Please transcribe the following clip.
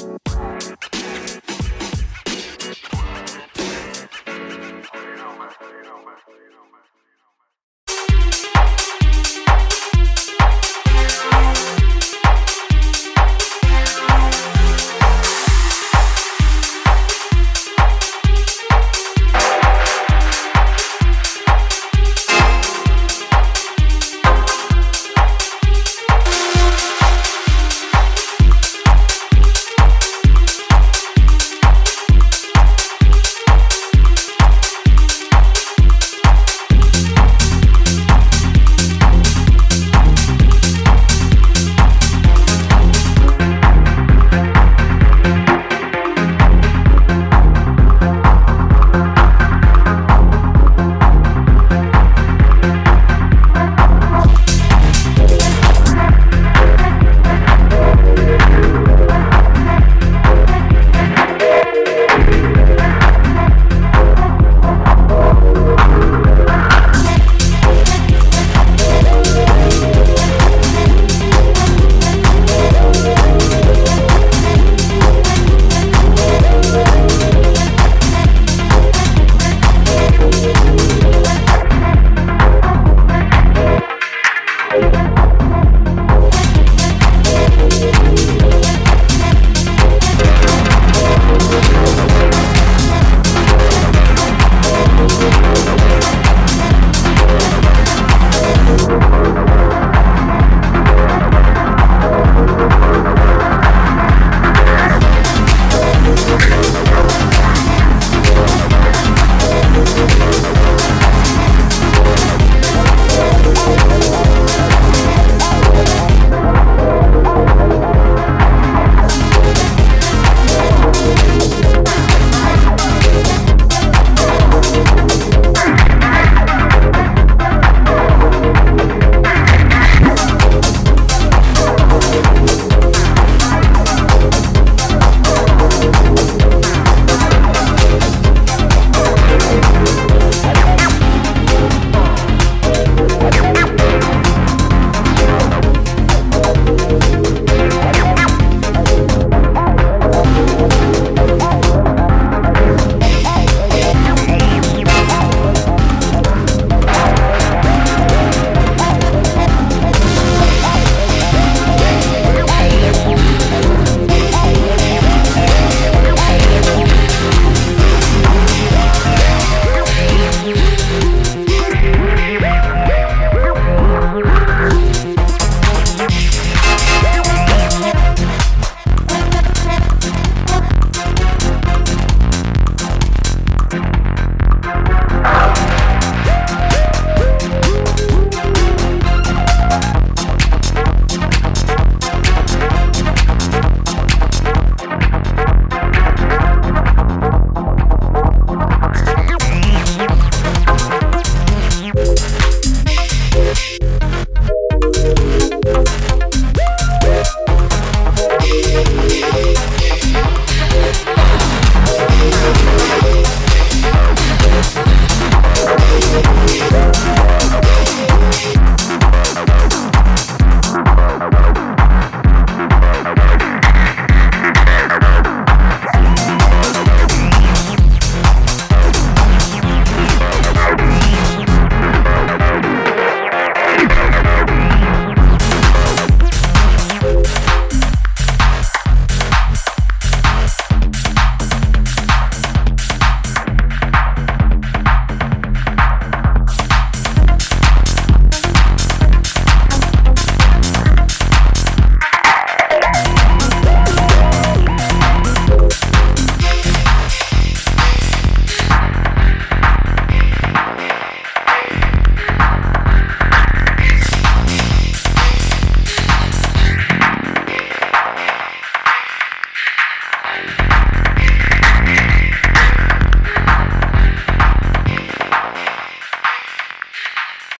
Bye.